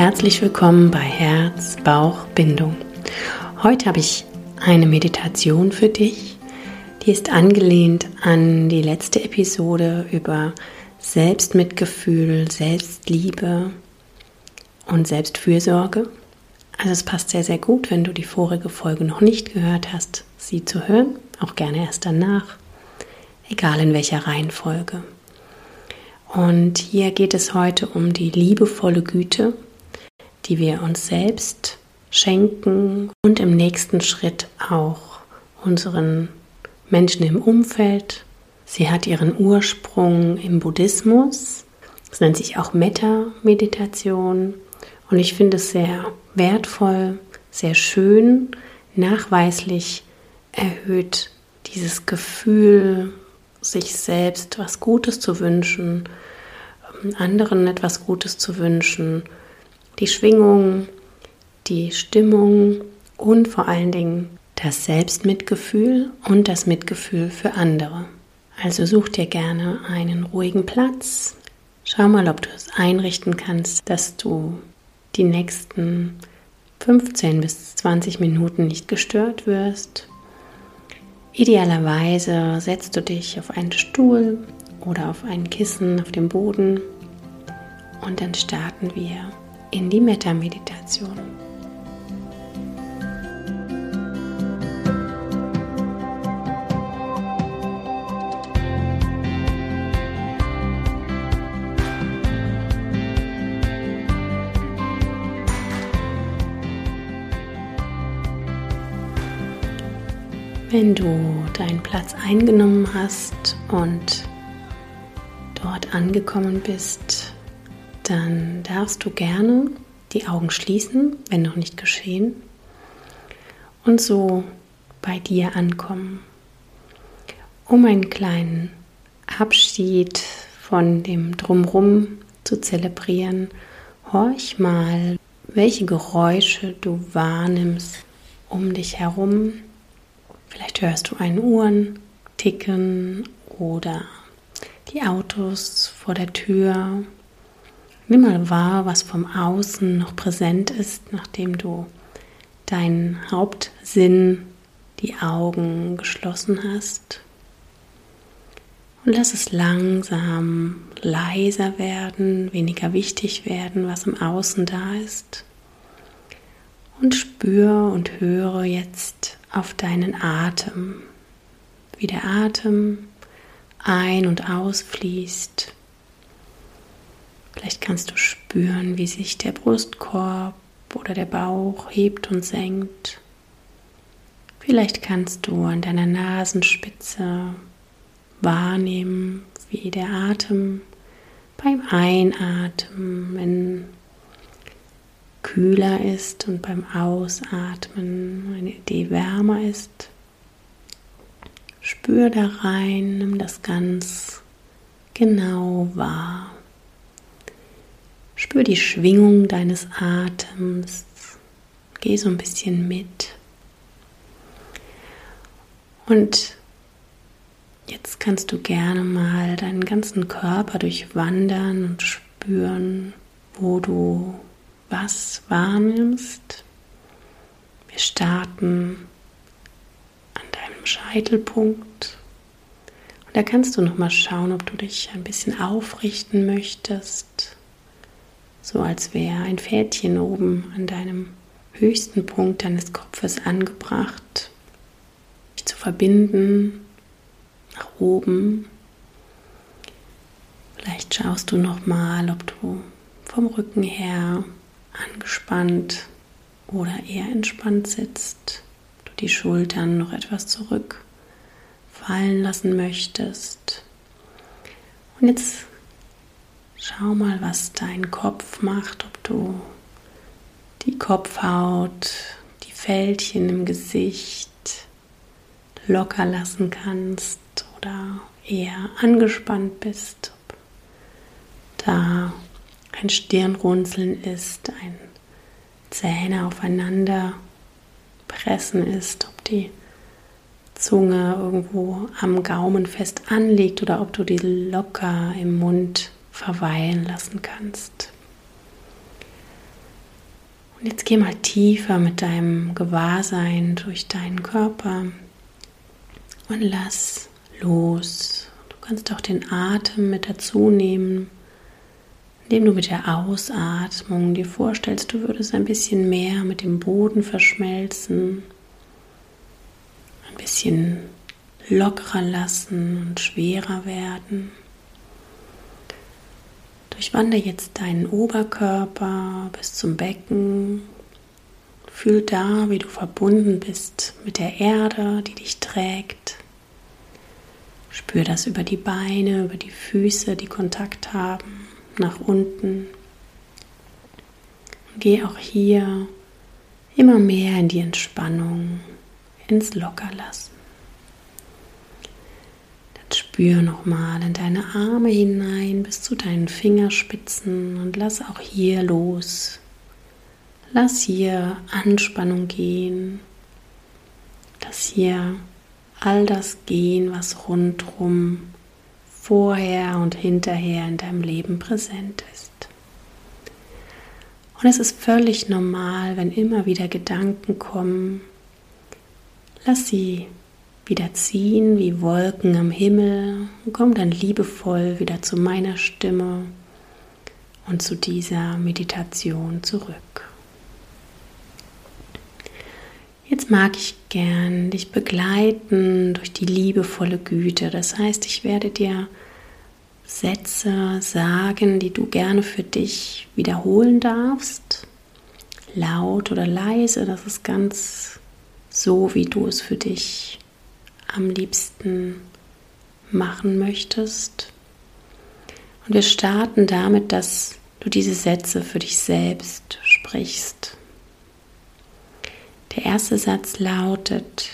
Herzlich willkommen bei Herz, Bauch, Bindung. Heute habe ich eine Meditation für dich, die ist angelehnt an die letzte Episode über Selbstmitgefühl, Selbstliebe und Selbstfürsorge. Also es passt sehr, sehr gut, wenn du die vorige Folge noch nicht gehört hast, sie zu hören, auch gerne erst danach, egal in welcher Reihenfolge. Und hier geht es heute um die liebevolle Güte, die wir uns selbst schenken und im nächsten Schritt auch unseren Menschen im Umfeld. Sie hat ihren Ursprung im Buddhismus. Es nennt sich auch Metta-Meditation. Und ich finde es sehr wertvoll, sehr schön, nachweislich erhöht dieses Gefühl, sich selbst was Gutes zu wünschen, anderen etwas Gutes zu wünschen, die Schwingung, die Stimmung und vor allen Dingen das Selbstmitgefühl und das Mitgefühl für andere. Also such dir gerne einen ruhigen Platz. Schau mal, ob du es einrichten kannst, dass du die nächsten 15 bis 20 Minuten nicht gestört wirst. Idealerweise setzt du dich auf einen Stuhl oder auf ein Kissen auf dem Boden und dann starten wir in die Metta-Meditation. Wenn du deinen Platz eingenommen hast und dort angekommen bist, dann darfst du gerne die Augen schließen, wenn noch nicht geschehen, und so bei dir ankommen, um einen kleinen Abschied von dem Drumrum zu zelebrieren. Horch mal, welche Geräusche du wahrnimmst um dich herum Vielleicht hörst du einen Uhren ticken oder die Autos vor der Tür. Nimm mal wahr, was vom Außen noch präsent ist, nachdem du deinen Hauptsinn, die Augen geschlossen hast. Und lass es langsam leiser werden, weniger wichtig werden, was im Außen da ist. Und spür und höre jetzt auf deinen Atem, wie der Atem ein- und ausfließt. Vielleicht kannst du spüren, wie sich der Brustkorb oder der Bauch hebt und senkt. Vielleicht kannst du an deiner Nasenspitze wahrnehmen, wie der Atem beim Einatmen kühler ist und beim Ausatmen eine Idee wärmer ist. Spür da rein, nimm das ganz genau wahr. Spür die Schwingung deines Atems. Geh so ein bisschen mit. Und jetzt kannst du gerne mal deinen ganzen Körper durchwandern und spüren, wo du was wahrnimmst. Wir starten an deinem Scheitelpunkt. Und da kannst du noch mal schauen, ob du dich ein bisschen aufrichten möchtest. So als wäre ein Pferdchen oben an deinem höchsten Punkt deines Kopfes angebracht. Dich zu verbinden nach oben. Vielleicht schaust du noch mal, ob du vom Rücken her angespannt oder eher entspannt sitzt, du die Schultern noch etwas zurück fallen lassen möchtest. Und jetzt schau mal, was dein Kopf macht, ob du die Kopfhaut, die Fältchen im Gesicht locker lassen kannst oder eher angespannt bist, ob da ein Stirnrunzeln ist, ein Zähne aufeinander pressen ist, ob die Zunge irgendwo am Gaumen fest anliegt oder ob du die locker im Mund verweilen lassen kannst. Und jetzt geh mal tiefer mit deinem Gewahrsein durch deinen Körper und lass los. Du kannst auch den Atem mit dazu nehmen, indem du mit der Ausatmung dir vorstellst, du würdest ein bisschen mehr mit dem Boden verschmelzen, ein bisschen lockerer lassen und schwerer werden. Durchwander jetzt deinen Oberkörper bis zum Becken. Fühl da, wie du verbunden bist mit der Erde, die dich trägt. Spür das über die Beine, über die Füße, die Kontakt haben, nach unten. Geh auch hier immer mehr in die Entspannung, ins Lockerlassen. Spür nochmal in deine Arme hinein bis zu deinen Fingerspitzen und lass auch hier los. Lass hier Anspannung gehen. Lass hier all das gehen, was rundrum vorher und hinterher in deinem Leben präsent ist. Und es ist völlig normal, wenn immer wieder Gedanken kommen. Lass sie wieder ziehen wie Wolken am Himmel und komm dann liebevoll wieder zu meiner Stimme und zu dieser Meditation zurück. Jetzt mag ich gern dich begleiten durch die liebevolle Güte. Das heißt, ich werde dir Sätze sagen, die du gerne für dich wiederholen darfst. Laut oder leise, das ist ganz so, wie du es für dich am liebsten machen möchtest. Und wir starten damit, dass du diese Sätze für dich selbst sprichst. Der erste Satz lautet,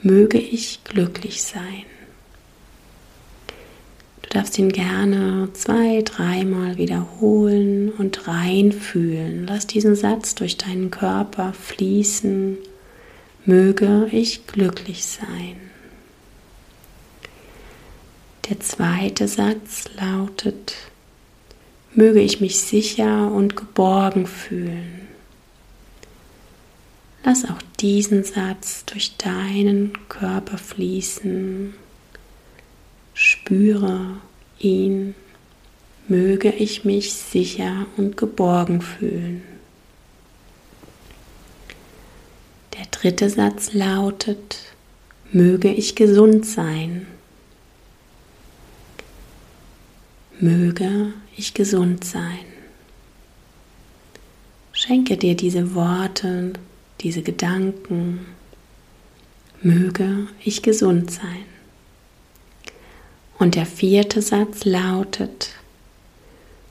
möge ich glücklich sein. Du darfst ihn gerne zwei, dreimal wiederholen und reinfühlen. Lass diesen Satz durch deinen Körper fließen möge ich glücklich sein. Der zweite Satz lautet, möge ich mich sicher und geborgen fühlen. Lass auch diesen Satz durch deinen Körper fließen. Spüre ihn. Möge ich mich sicher und geborgen fühlen. Der dritte Satz lautet, möge ich gesund sein. Möge ich gesund sein. Schenke dir diese Worte, diese Gedanken. Möge ich gesund sein. Und der vierte Satz lautet,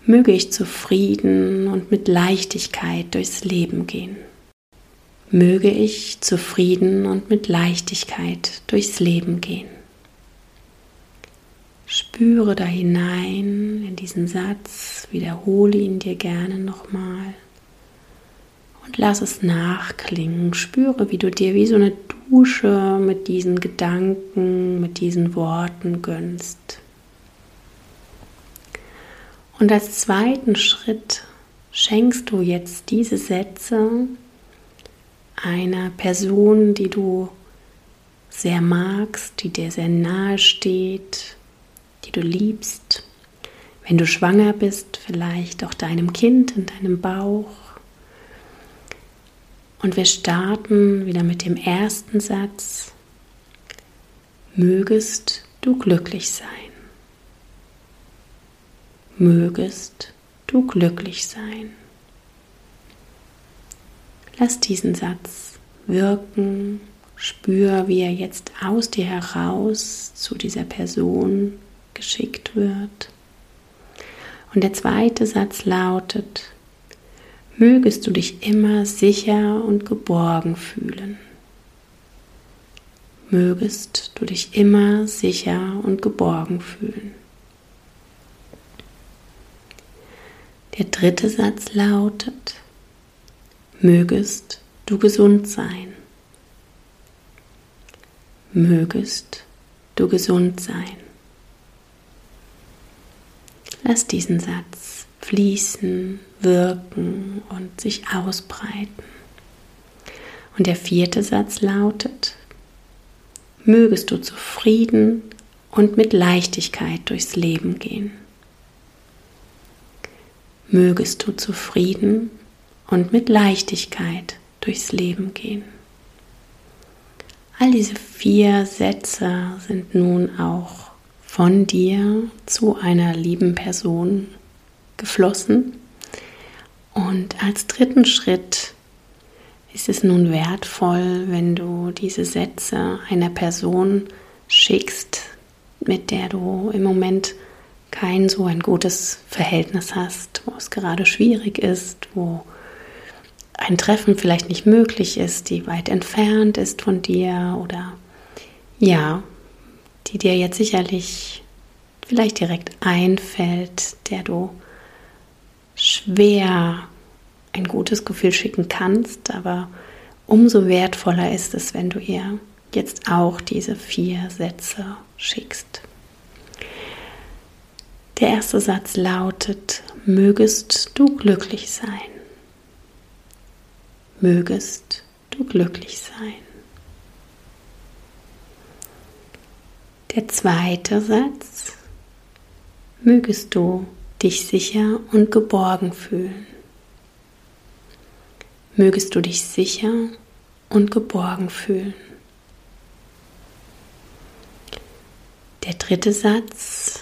möge ich zufrieden und mit Leichtigkeit durchs Leben gehen möge ich zufrieden und mit Leichtigkeit durchs Leben gehen. Spüre da hinein in diesen Satz, wiederhole ihn dir gerne nochmal und lass es nachklingen. Spüre, wie du dir wie so eine Dusche mit diesen Gedanken, mit diesen Worten gönnst. Und als zweiten Schritt schenkst du jetzt diese Sätze einer Person, die du sehr magst, die dir sehr nahe steht, die du liebst. Wenn du schwanger bist, vielleicht auch deinem Kind in deinem Bauch. Und wir starten wieder mit dem ersten Satz. Mögest du glücklich sein. Mögest du glücklich sein. Lass diesen Satz wirken, spür, wie er jetzt aus dir heraus zu dieser Person geschickt wird. Und der zweite Satz lautet, mögest du dich immer sicher und geborgen fühlen. Mögest du dich immer sicher und geborgen fühlen. Der dritte Satz lautet, mögest du gesund sein. Mögest du gesund sein. Lass diesen Satz fließen, wirken und sich ausbreiten. Und der vierte Satz lautet, mögest du zufrieden und mit Leichtigkeit durchs Leben gehen. Mögest du zufrieden und mit Leichtigkeit durchs Leben gehen. All diese vier Sätze sind nun auch von dir zu einer lieben Person geflossen. Und als dritten Schritt ist es nun wertvoll, wenn du diese Sätze einer Person schickst, mit der du im Moment kein so ein gutes Verhältnis hast, wo es gerade schwierig ist, wo ein Treffen vielleicht nicht möglich ist, die weit entfernt ist von dir oder ja, die dir jetzt sicherlich vielleicht direkt einfällt, der du schwer ein gutes Gefühl schicken kannst, aber umso wertvoller ist es, wenn du ihr jetzt auch diese vier Sätze schickst. Der erste Satz lautet, mögest du glücklich sein. Mögest du glücklich sein. Der zweite Satz, mögest du dich sicher und geborgen fühlen mögest du dich sicher und geborgen fühlen. Der dritte Satz,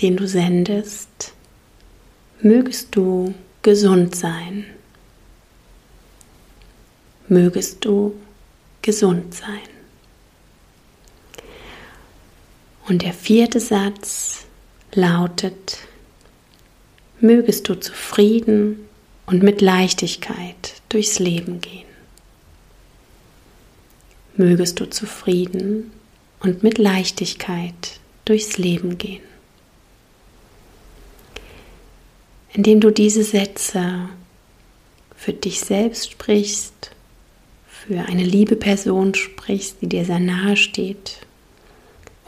den du sendest, mögest du gesund sein. Mögest du gesund sein. Und der vierte Satz lautet, mögest du zufrieden und mit Leichtigkeit durchs Leben gehen. Mögest du zufrieden und mit Leichtigkeit durchs Leben gehen. Indem du diese Sätze für dich selbst sprichst, für eine liebe Person sprichst, die dir sehr nahe steht.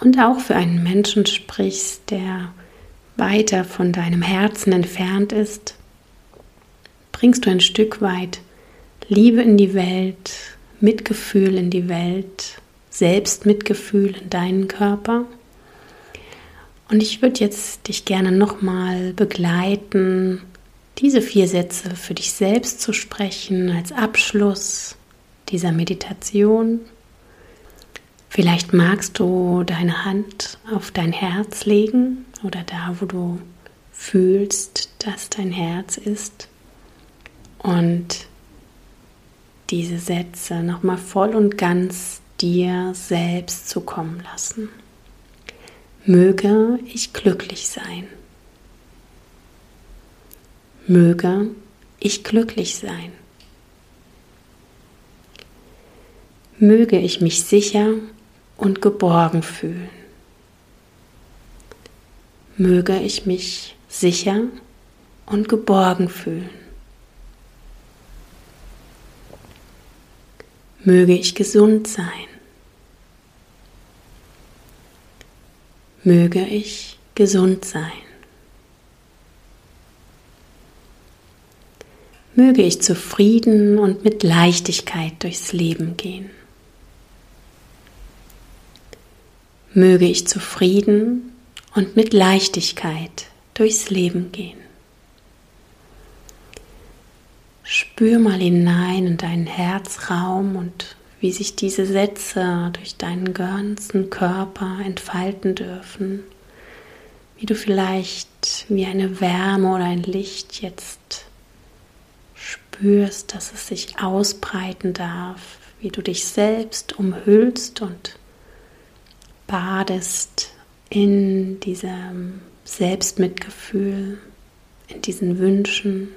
Und auch für einen Menschen sprichst, der weiter von deinem Herzen entfernt ist, bringst du ein Stück weit Liebe in die Welt, Mitgefühl in die Welt, Selbstmitgefühl in deinen Körper. Und ich würde jetzt dich gerne nochmal begleiten, diese vier Sätze für dich selbst zu sprechen als Abschluss dieser Meditation. Vielleicht magst du deine Hand auf dein Herz legen oder da, wo du fühlst, dass dein Herz ist. Und diese Sätze nochmal voll und ganz dir selbst zukommen lassen. Möge ich glücklich sein. Möge ich glücklich sein. Möge ich mich sicher und geborgen fühlen. Möge ich mich sicher und geborgen fühlen. Möge ich gesund sein. Möge ich gesund sein. Möge ich zufrieden und mit Leichtigkeit durchs Leben gehen. Möge ich zufrieden und mit Leichtigkeit durchs Leben gehen. Spür mal hinein in deinen Herzraum und wie sich diese Sätze durch deinen ganzen Körper entfalten dürfen. Wie du vielleicht wie eine Wärme oder ein Licht jetzt spürst, dass es sich ausbreiten darf, wie du dich selbst umhüllst und badest in diesem Selbstmitgefühl, in diesen Wünschen.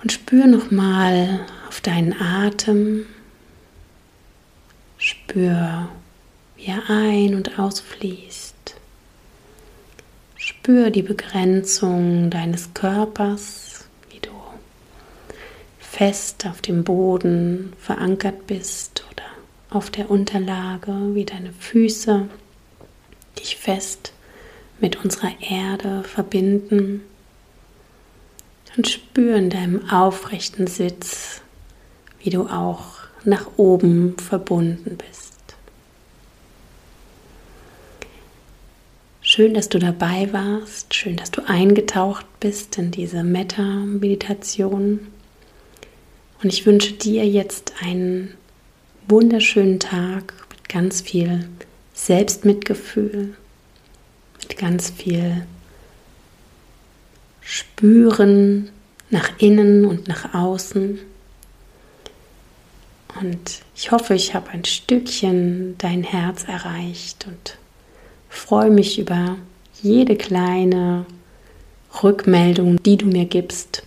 Und spür nochmal auf deinen Atem. Spür, wie er ein- und ausfließt. Spür die Begrenzung deines Körpers, wie du fest auf dem Boden verankert bist auf der Unterlage, wie deine Füße dich fest mit unserer Erde verbinden und spüren deinem aufrechten Sitz, wie du auch nach oben verbunden bist. Schön, dass du dabei warst, schön, dass du eingetaucht bist in diese Metta-Meditation. Und ich wünsche dir jetzt einen wunderschönen Tag mit ganz viel Selbstmitgefühl, mit ganz viel Spüren nach innen und nach außen. Und ich hoffe, ich habe ein Stückchen dein Herz erreicht und freue mich über jede kleine Rückmeldung, die du mir gibst,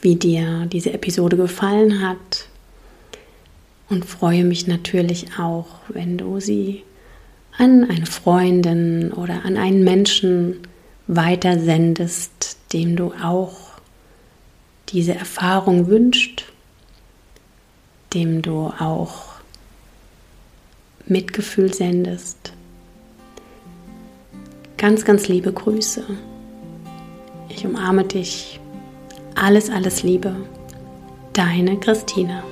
wie dir diese Episode gefallen hat. Und freue mich natürlich auch, wenn du sie an eine Freundin oder an einen Menschen weitersendest, dem du auch diese Erfahrung wünscht, dem du auch Mitgefühl sendest. Ganz, ganz liebe Grüße. Ich umarme dich. Alles, alles Liebe. Deine Christina.